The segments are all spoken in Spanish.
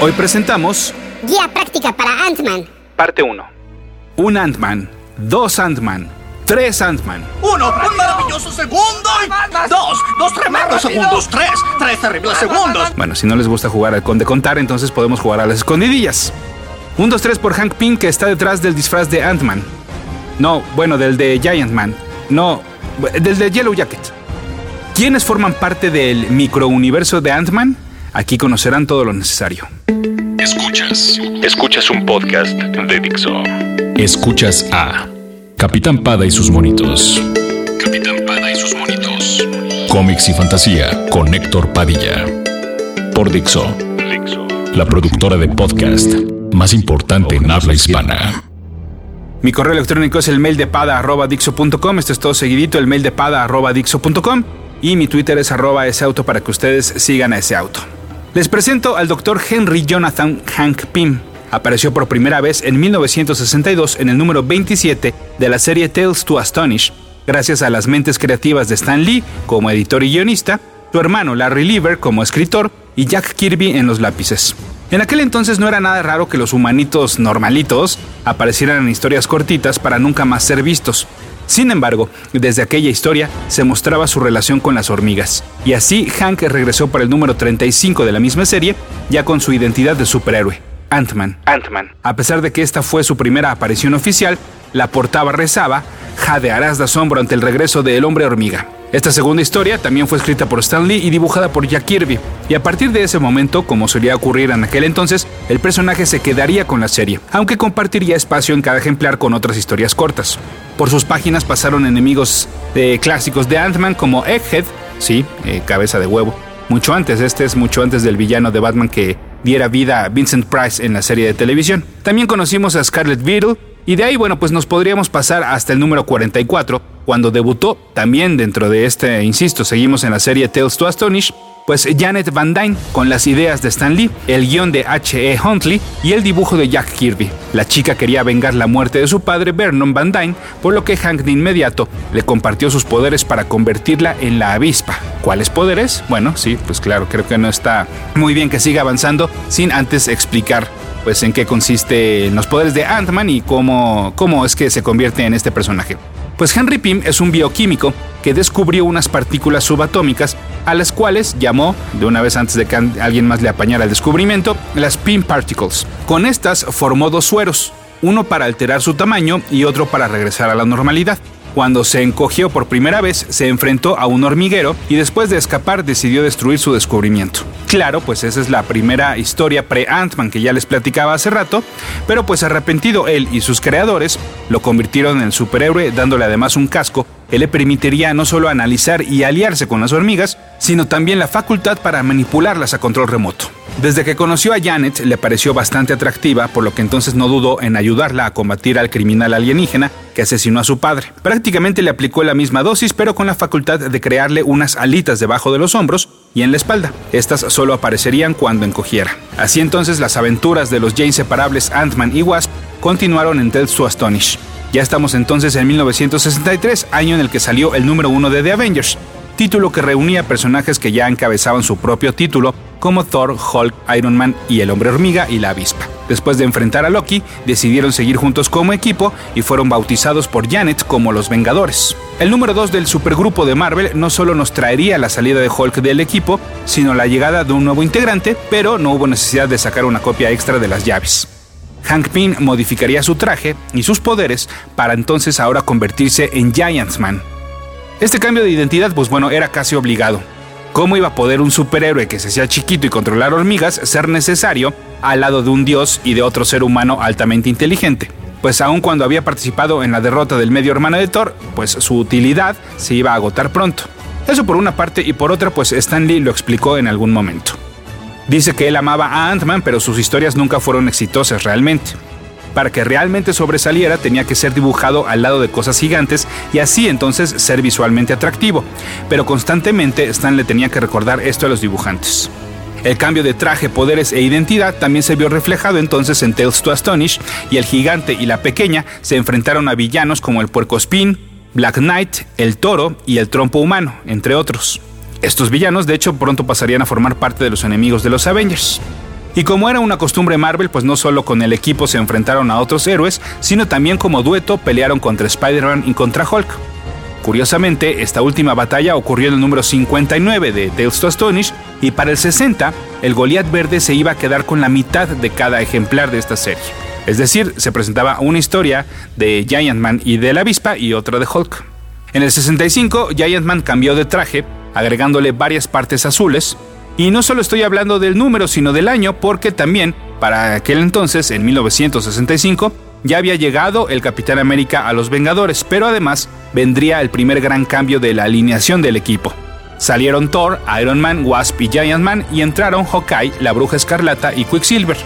Hoy presentamos Guía práctica para Ant-Man. parte 1. Un Ant-Man, dos Ant-Man, tres Ant-Man. Uno, un maravilloso segundo. Dos, dos tremendos segundos. Tres, tres terribles segundos. Bueno, si no les gusta jugar al conde contar, entonces podemos jugar a las escondidillas. Un 2-3 por Hank Pym que está detrás del disfraz de Ant-Man. No, bueno, del de Giant Man. No, del de Yellow Jacket. ¿Quiénes forman parte del microuniverso de Ant-Man? Aquí conocerán todo lo necesario. Escuchas. Escuchas un podcast de Dixo. Escuchas a Capitán Pada y sus monitos. Capitán Pada y sus monitos. Cómics y fantasía con Héctor Padilla. Por Dixo. La productora de podcast más importante en habla hispana. Mi correo electrónico es el mail de pada arroba dixo.com. Esto es todo seguidito, el mail de pada arroba dixo.com. Y mi Twitter es arroba ese auto para que ustedes sigan a ese auto. Les presento al doctor Henry Jonathan Hank Pym. Apareció por primera vez en 1962 en el número 27 de la serie Tales to Astonish, gracias a las mentes creativas de Stan Lee como editor y guionista, su hermano Larry Lieber como escritor y Jack Kirby en los lápices. En aquel entonces no era nada raro que los humanitos normalitos aparecieran en historias cortitas para nunca más ser vistos. Sin embargo, desde aquella historia se mostraba su relación con las hormigas, y así Hank regresó para el número 35 de la misma serie, ya con su identidad de superhéroe, Ant-Man. Ant-Man. A pesar de que esta fue su primera aparición oficial, la portada rezaba, jadearás de asombro ante el regreso de El Hombre Hormiga. Esta segunda historia también fue escrita por Stan Lee y dibujada por Jack Kirby, y a partir de ese momento, como solía ocurrir en aquel entonces, el personaje se quedaría con la serie, aunque compartiría espacio en cada ejemplar con otras historias cortas. Por sus páginas pasaron enemigos de clásicos de Ant-Man como Egghead, sí, eh, cabeza de huevo, mucho antes, este es mucho antes del villano de Batman que diera vida a Vincent Price en la serie de televisión. También conocimos a Scarlet Beetle, y de ahí, bueno, pues nos podríamos pasar hasta el número 44, cuando debutó también dentro de este, insisto, seguimos en la serie Tales to Astonish, pues Janet Van Dyne con las ideas de Stan Lee, el guion de H.E. Huntley y el dibujo de Jack Kirby. La chica quería vengar la muerte de su padre Vernon Van Dyne, por lo que Hank de inmediato le compartió sus poderes para convertirla en la avispa. ¿Cuáles poderes? Bueno, sí, pues claro, creo que no está muy bien que siga avanzando sin antes explicar pues en qué consiste los poderes de Ant-Man y cómo, cómo es que se convierte en este personaje. Pues Henry Pym es un bioquímico que descubrió unas partículas subatómicas a las cuales llamó, de una vez antes de que alguien más le apañara el descubrimiento, las Pym Particles. Con estas formó dos sueros, uno para alterar su tamaño y otro para regresar a la normalidad. Cuando se encogió por primera vez, se enfrentó a un hormiguero y después de escapar decidió destruir su descubrimiento. Claro, pues esa es la primera historia pre-Ant-Man que ya les platicaba hace rato, pero pues arrepentido él y sus creadores lo convirtieron en superhéroe dándole además un casco que le permitiría no solo analizar y aliarse con las hormigas, sino también la facultad para manipularlas a control remoto. Desde que conoció a Janet le pareció bastante atractiva, por lo que entonces no dudó en ayudarla a combatir al criminal alienígena que asesinó a su padre. Prácticamente le aplicó la misma dosis, pero con la facultad de crearle unas alitas debajo de los hombros y en la espalda. Estas solo aparecerían cuando encogiera. Así entonces las aventuras de los ya inseparables Ant-Man y Wasp continuaron en Tales to Astonish. Ya estamos entonces en 1963, año en el que salió el número uno de The Avengers, título que reunía personajes que ya encabezaban su propio título, como Thor, Hulk, Iron Man y el Hombre Hormiga y la Avispa. Después de enfrentar a Loki, decidieron seguir juntos como equipo y fueron bautizados por Janet como los Vengadores. El número 2 del supergrupo de Marvel no solo nos traería la salida de Hulk del equipo, sino la llegada de un nuevo integrante, pero no hubo necesidad de sacar una copia extra de las llaves. Hank Pym modificaría su traje y sus poderes para entonces ahora convertirse en Giant Man. Este cambio de identidad, pues bueno, era casi obligado. ¿Cómo iba a poder un superhéroe que se hacía chiquito y controlar hormigas ser necesario al lado de un dios y de otro ser humano altamente inteligente? Pues aun cuando había participado en la derrota del medio hermano de Thor, pues su utilidad se iba a agotar pronto. Eso por una parte y por otra, pues Stan Lee lo explicó en algún momento. Dice que él amaba a Ant-Man, pero sus historias nunca fueron exitosas realmente. Para que realmente sobresaliera tenía que ser dibujado al lado de cosas gigantes y así entonces ser visualmente atractivo. Pero constantemente Stan le tenía que recordar esto a los dibujantes. El cambio de traje, poderes e identidad también se vio reflejado entonces en Tales to Astonish y el gigante y la pequeña se enfrentaron a villanos como el puerco spin, Black Knight, el toro y el trompo humano, entre otros. Estos villanos de hecho pronto pasarían a formar parte de los enemigos de los Avengers. Y como era una costumbre Marvel, pues no solo con el equipo se enfrentaron a otros héroes, sino también como dueto pelearon contra Spider-Man y contra Hulk. Curiosamente, esta última batalla ocurrió en el número 59 de Tales to Astonish y para el 60, el Goliath verde se iba a quedar con la mitad de cada ejemplar de esta serie. Es decir, se presentaba una historia de Giant Man y de la avispa y otra de Hulk. En el 65, Giant Man cambió de traje, agregándole varias partes azules. Y no solo estoy hablando del número, sino del año, porque también, para aquel entonces, en 1965, ya había llegado el Capitán América a los Vengadores, pero además vendría el primer gran cambio de la alineación del equipo. Salieron Thor, Iron Man, Wasp y Giant Man y entraron Hawkeye, la Bruja Escarlata y Quicksilver.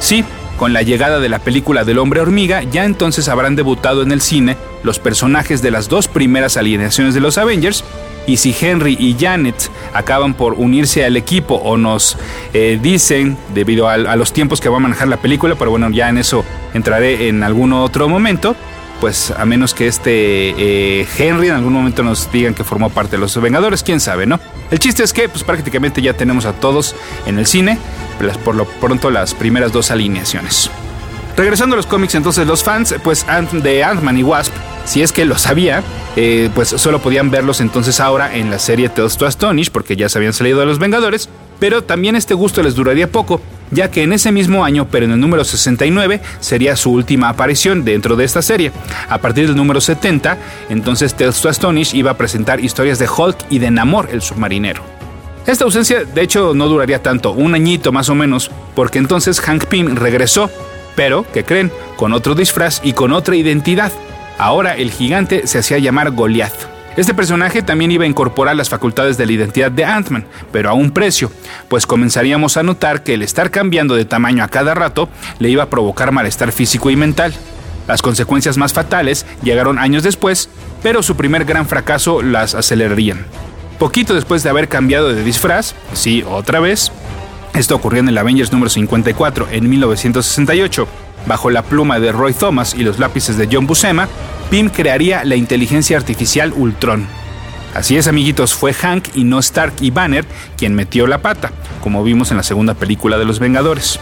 Sí, con la llegada de la película del hombre hormiga, ya entonces habrán debutado en el cine los personajes de las dos primeras alineaciones de los Avengers, y si Henry y Janet acaban por unirse al equipo o nos eh, dicen, debido a, los tiempos que va a manejar la película, pero bueno, ya en eso entraré en algún otro momento, pues a menos que este eh, Henry en algún momento nos digan que formó parte de los Vengadores, quién sabe, ¿no? El chiste es que pues prácticamente ya tenemos a todos en el cine, por lo pronto las primeras dos alineaciones. Regresando a los cómics, entonces los fans pues de Ant-Man y Wasp, si es que lo sabía, eh, pues solo podían verlos entonces ahora en la serie Tales to Astonish, porque ya se habían salido de los Vengadores, pero también este gusto les duraría poco, ya que en ese mismo año, pero en el número 69, sería su última aparición dentro de esta serie. A partir del número 70, entonces Tales to Astonish iba a presentar historias de Hulk y de Namor, el submarinero. Esta ausencia, de hecho, no duraría tanto, un añito más o menos, porque entonces Hank Pym regresó pero, ¿qué creen? Con otro disfraz y con otra identidad. Ahora el gigante se hacía llamar Goliath. Este personaje también iba a incorporar las facultades de la identidad de Ant-Man, pero a un precio, pues comenzaríamos a notar que el estar cambiando de tamaño a cada rato le iba a provocar malestar físico y mental. Las consecuencias más fatales llegaron años después, pero su primer gran fracaso las acelerarían. Poquito después de haber cambiado de disfraz, sí, otra vez, esto ocurrió en el Avengers número 54 en 1968. Bajo la pluma de Roy Thomas y los lápices de John Buscema, Pym crearía la inteligencia artificial Ultron. Así es, amiguitos, fue Hank y no Stark y Banner quien metió la pata, como vimos en la segunda película de Los Vengadores.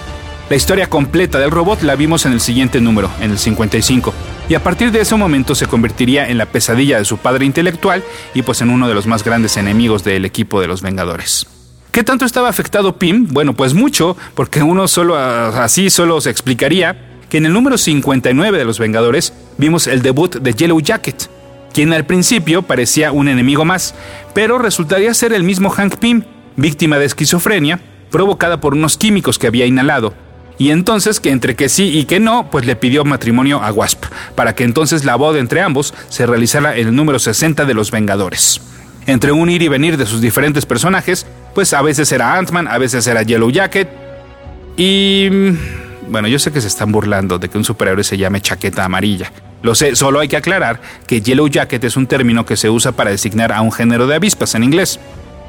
La historia completa del robot la vimos en el siguiente número, en el 55, y a partir de ese momento se convertiría en la pesadilla de su padre intelectual y pues en uno de los más grandes enemigos del equipo de los Vengadores. ¿Qué tanto estaba afectado Pym? Bueno, pues mucho, porque uno solo así solo se explicaría que en el número 59 de Los Vengadores vimos el debut de Yellow Jacket, quien al principio parecía un enemigo más, pero resultaría ser el mismo Hank Pym, víctima de esquizofrenia provocada por unos químicos que había inhalado. Y entonces, que entre que sí y que no, pues le pidió matrimonio a Wasp, para que entonces la boda entre ambos se realizara en el número 60 de Los Vengadores. Entre un ir y venir de sus diferentes personajes, pues a veces era Ant-Man, a veces era Yellow Jacket. Y mm, bueno, yo sé que se están burlando de que un superhéroe se llame chaqueta amarilla. Lo sé, solo hay que aclarar que Yellow Jacket es un término que se usa para designar a un género de avispas en inglés.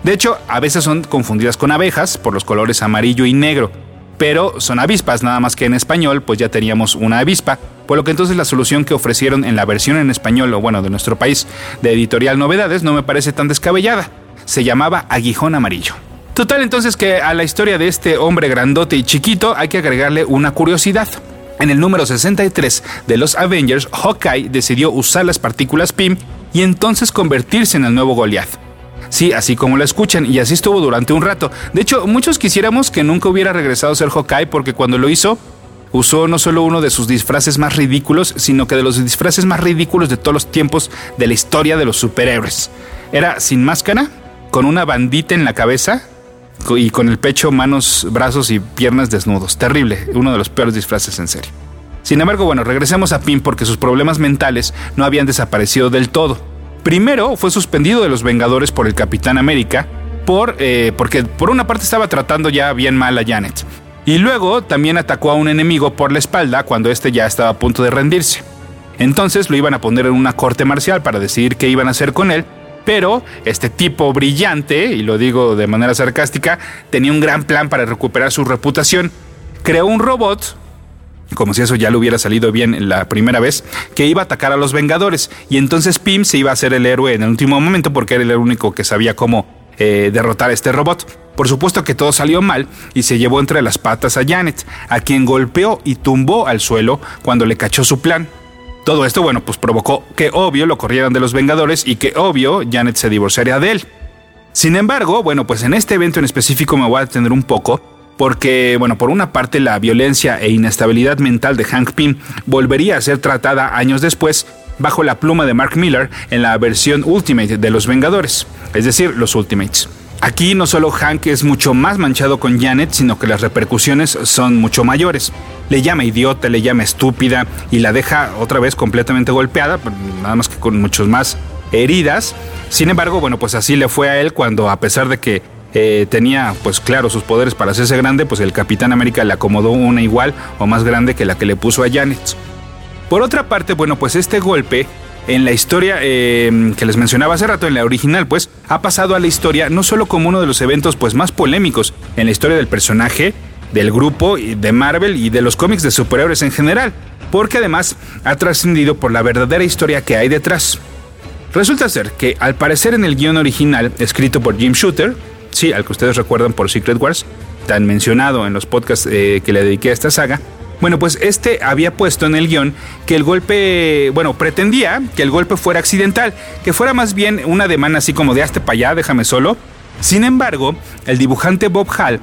De hecho, a veces son confundidas con abejas por los colores amarillo y negro, pero son avispas, nada más que en español pues ya teníamos una avispa, por lo que entonces la solución que ofrecieron en la versión en español, o bueno, de nuestro país, de Editorial Novedades, no me parece tan descabellada se llamaba Aguijón Amarillo. Total entonces que a la historia de este hombre grandote y chiquito hay que agregarle una curiosidad. En el número 63 de los Avengers, Hawkeye decidió usar las partículas PIM y entonces convertirse en el nuevo Goliath. Sí, así como lo escuchan, y así estuvo durante un rato. De hecho, muchos quisiéramos que nunca hubiera regresado a ser Hawkeye porque cuando lo hizo, usó no solo uno de sus disfraces más ridículos, sino que de los disfraces más ridículos de todos los tiempos de la historia de los superhéroes. Era sin máscara, con una bandita en la cabeza y con el pecho, manos, brazos y piernas desnudos. Terrible, uno de los peores disfraces en serie. Sin embargo, bueno, regresemos a Pim porque sus problemas mentales no habían desaparecido del todo. Primero fue suspendido de los Vengadores por el Capitán América, por, eh, porque por una parte estaba tratando ya bien mal a Janet. Y luego también atacó a un enemigo por la espalda cuando éste ya estaba a punto de rendirse. Entonces lo iban a poner en una corte marcial para decidir qué iban a hacer con él, pero este tipo brillante, y lo digo de manera sarcástica, tenía un gran plan para recuperar su reputación. Creó un robot, como si eso ya le hubiera salido bien la primera vez, que iba a atacar a los Vengadores. Y entonces Pym se iba a ser el héroe en el último momento porque era el único que sabía cómo eh, derrotar a este robot. Por supuesto que todo salió mal y se llevó entre las patas a Janet, a quien golpeó y tumbó al suelo cuando le cachó su plan. Todo esto, bueno, pues provocó que obvio lo corrieran de los Vengadores y que obvio Janet se divorciaría de él. Sin embargo, bueno, pues en este evento en específico me voy a detener un poco, porque, bueno, por una parte la violencia e inestabilidad mental de Hank Pym volvería a ser tratada años después bajo la pluma de Mark Miller en la versión Ultimate de los Vengadores, es decir, los Ultimates. Aquí no solo Hank es mucho más manchado con Janet, sino que las repercusiones son mucho mayores. Le llama idiota, le llama estúpida y la deja otra vez completamente golpeada, nada más que con muchos más heridas. Sin embargo, bueno, pues así le fue a él cuando a pesar de que eh, tenía, pues claro, sus poderes para hacerse grande, pues el Capitán América le acomodó una igual o más grande que la que le puso a Janet. Por otra parte, bueno, pues este golpe en la historia em, que les mencionaba hace rato, en la original, pues, ha pasado a la historia no solo como uno de los eventos pues, más polémicos en la historia del personaje, del grupo, de Marvel y de los cómics de superhéroes en general, porque además ha trascendido por la verdadera historia que hay detrás. Resulta ser que, al parecer en el guion original, escrito por Jim Shooter, sí, al que ustedes recuerdan por Secret Wars, tan mencionado en los podcasts eh, que le dediqué a esta saga, bueno, pues este había puesto en el guion que el golpe, bueno, pretendía que el golpe fuera accidental, que fuera más bien una demanda así como de hazte para allá, déjame solo. Sin embargo, el dibujante Bob Hall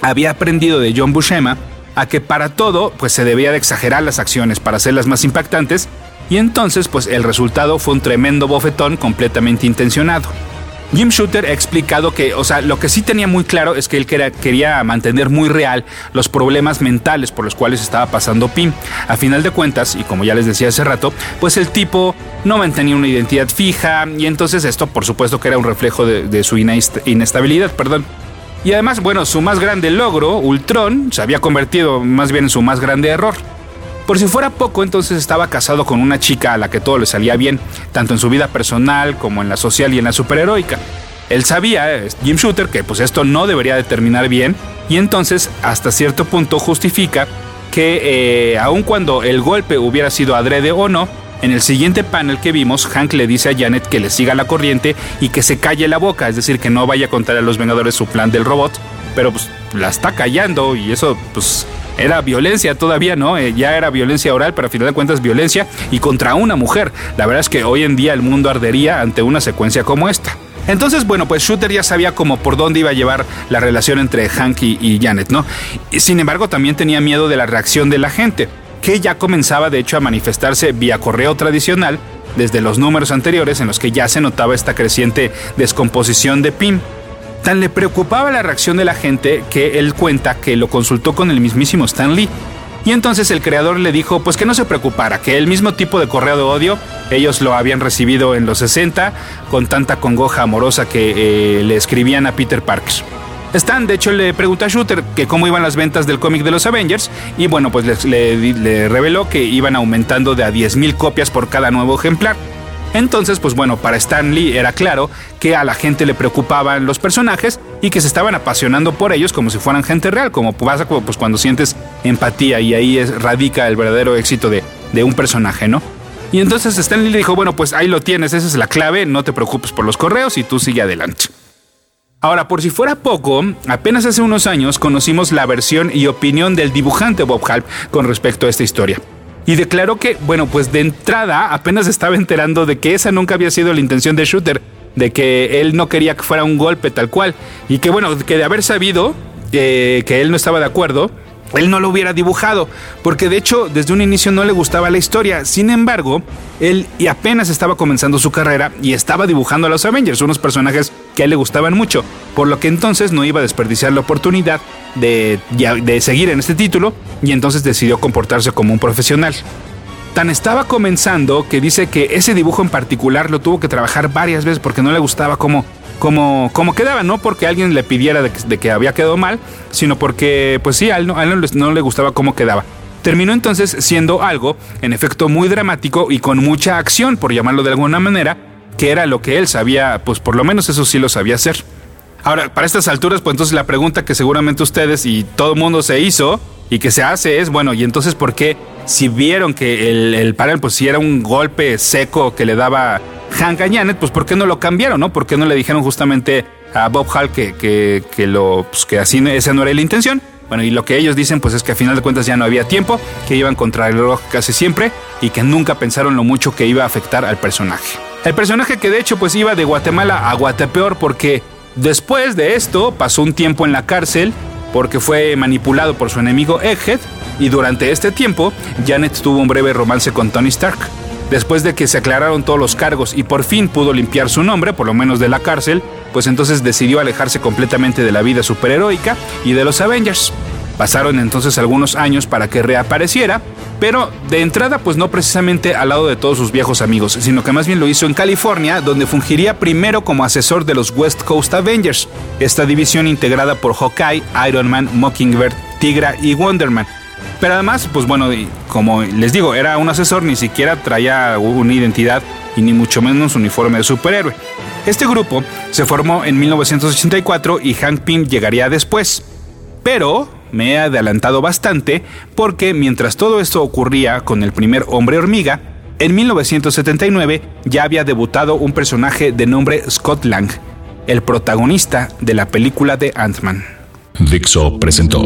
había aprendido de John Buscema a que para todo pues se debía de exagerar las acciones para hacerlas más impactantes y entonces pues el resultado fue un tremendo bofetón completamente intencionado. Jim Shooter ha explicado que, o sea, lo que sí tenía muy claro es que él quería, mantener muy real los problemas mentales por los cuales estaba pasando Pim. A final de cuentas, y como ya les decía hace rato, pues el tipo no mantenía una identidad fija y entonces esto por supuesto que era un reflejo de, su inestabilidad, perdón. Y además, bueno, su más grande logro, Ultron, se había convertido más bien en su más grande error. Por si fuera poco, entonces estaba casado con una chica a la que todo le salía bien, tanto en su vida personal como en la social y en la superheroica. Él sabía, Jim Shooter, que pues esto no debería de terminar bien, y entonces hasta cierto punto justifica que eh, aun cuando el golpe hubiera sido adrede o no, en el siguiente panel que vimos, Hank le dice a Janet que le siga la corriente y que se calle la boca, es decir, que no vaya a contar a los Vengadores su plan del robot, pero pues la está callando y eso pues era violencia todavía, ¿no? Eh, ya era violencia oral, pero a final de cuentas violencia y contra una mujer. La verdad es que hoy en día el mundo ardería ante una secuencia como esta. Entonces, bueno, pues Shooter ya sabía como por dónde iba a llevar la relación entre Hank y, Janet, ¿no? sin embargo, también tenía miedo de la reacción de la gente, que ya comenzaba de hecho a manifestarse vía correo tradicional desde los números anteriores en los que ya se notaba esta creciente descomposición de Pim. Tan le preocupaba la reacción de la gente que él cuenta que lo consultó con el mismísimo Stan Lee. Y entonces el creador le dijo pues que no se preocupara, que el mismo tipo de correo de odio ellos lo habían recibido en los 60 con tanta congoja amorosa que eh, le escribían a Peter Parker. Stan, de hecho, le preguntó a Shooter que cómo iban las ventas del cómic de los Avengers y bueno, pues le, le reveló que iban aumentando de a 10.000 copias por cada nuevo ejemplar. Entonces, pues bueno, para Stan Lee era claro que a la gente le preocupaban los personajes y que se estaban apasionando por ellos como si fueran gente real, como pasa pues, cuando sientes empatía y ahí es, radica el verdadero éxito de, de un personaje, ¿no? Y entonces Stan Lee le dijo, bueno, pues ahí lo tienes, esa es la clave, no te preocupes por los correos y tú sigue adelante. Ahora, por si fuera poco, apenas hace unos años conocimos la versión y opinión del dibujante Bob Halp con respecto a esta historia y declaró que, bueno, pues de entrada apenas estaba enterando de que esa nunca había sido la intención de Shooter, de que él no quería que fuera un golpe tal cual, y que bueno, que de haber sabido eh, que él no estaba de acuerdo, él no lo hubiera dibujado, porque de hecho desde un inicio no le gustaba la historia. Sin embargo, él apenas estaba comenzando su carrera y estaba dibujando a los Avengers, unos personajes que a él le gustaban mucho, por lo que entonces no iba a desperdiciar la oportunidad de, de seguir en este título y entonces decidió comportarse como un profesional. Tan estaba comenzando que dice que ese dibujo en particular lo tuvo que trabajar varias veces porque no le gustaba cómo como, como quedaba, no porque alguien le pidiera de que, había quedado mal, sino porque, pues sí, a él, no, le gustaba cómo quedaba. Terminó entonces siendo algo, en efecto, muy dramático y con mucha acción, por llamarlo de alguna manera, que era lo que él sabía, pues por lo menos eso sí lo sabía hacer. Ahora, para estas alturas, pues entonces la pregunta que seguramente ustedes y todo el mundo se hizo y que se hace es, bueno, ¿y entonces por qué si vieron que el, el panel pues si era un golpe seco que le daba Hank a Janet, pues ¿por qué no lo cambiaron, no? ¿Por qué no le dijeron justamente a Bob Hall que, que, que lo, pues, que así esa no era la intención. Bueno, y lo que ellos dicen pues es que a final de cuentas ya no había tiempo, que iban contra el reloj casi siempre y que nunca pensaron lo mucho que iba a afectar al personaje. El personaje que de hecho pues iba de Guatemala a Guatepeor porque después de esto pasó un tiempo en la cárcel porque fue manipulado por su enemigo Egghead y durante este tiempo Janet tuvo un breve romance con Tony Stark. Después de que se aclararon todos los cargos y por fin pudo limpiar su nombre, por lo menos de la cárcel, pues entonces decidió alejarse completamente de la vida superheroica y de los Avengers. Pasaron entonces algunos años para que reapareciera, pero de entrada pues no precisamente al lado de todos sus viejos amigos, sino que más bien lo hizo en California, donde fungiría primero como asesor de los West Coast Avengers, esta división integrada por Hawkeye, Iron Man, Mockingbird, Tigra y Wonderman. Pero además, pues bueno, como les digo, era un asesor, ni siquiera traía una identidad y ni mucho menos uniforme de superhéroe. Este grupo se formó en 1984 y Hank Pym llegaría después. Pero me he adelantado bastante porque mientras todo esto ocurría con el primer hombre hormiga, en 1979 ya había debutado un personaje de nombre Scott Lang, el protagonista de la película de Ant-Man. Dixo presentó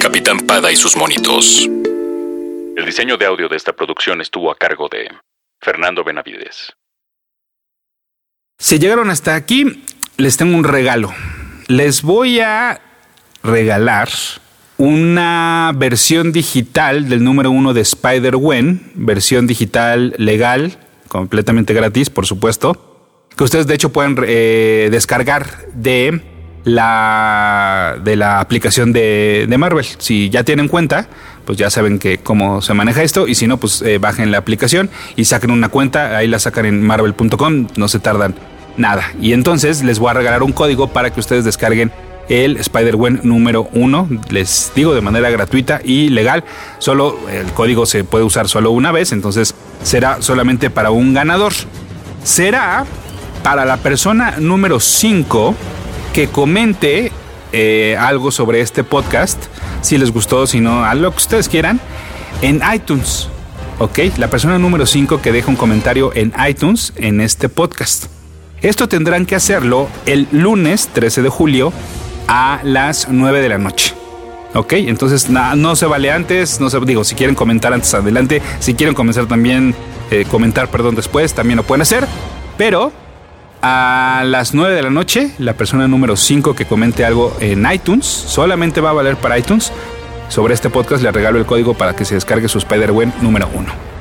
Capitán Pada y sus monitos. El diseño de audio de esta producción estuvo a cargo de Fernando Benavides. Si llegaron hasta aquí, les tengo un regalo. Les voy a regalar una versión digital del número uno de Spider-Wen, versión digital legal, completamente gratis, por supuesto, que ustedes de hecho pueden eh, descargar de la, de la aplicación de, Marvel. Si ya tienen cuenta, pues ya saben que cómo se maneja esto y si no, pues eh, bajen la aplicación y saquen una cuenta, ahí la sacan en marvel.com, no se tardan nada. Y entonces les voy a regalar un código para que ustedes descarguen el Spider-Gwen número 1. Les digo de manera gratuita y legal. Solo el código se puede usar solo una vez, entonces será solamente para un ganador. Será para la persona número 5 que comente eh, algo sobre este podcast, si les gustó, si no, a lo que ustedes quieran, en iTunes. ¿Ok? La persona número 5 que deja un comentario en iTunes en este podcast. Esto tendrán que hacerlo el lunes 13 de julio a las 9 de la noche. ¿Ok? Entonces no se vale antes, no se, digo, si quieren comentar antes adelante, si quieren comenzar también, eh, comentar, perdón, después, también lo pueden hacer. Pero a las 9 de la noche, la persona número 5 que comente algo en iTunes, solamente va a valer para iTunes. Sobre este podcast le regalo el código para que se descargue su Spider-Wen número 1.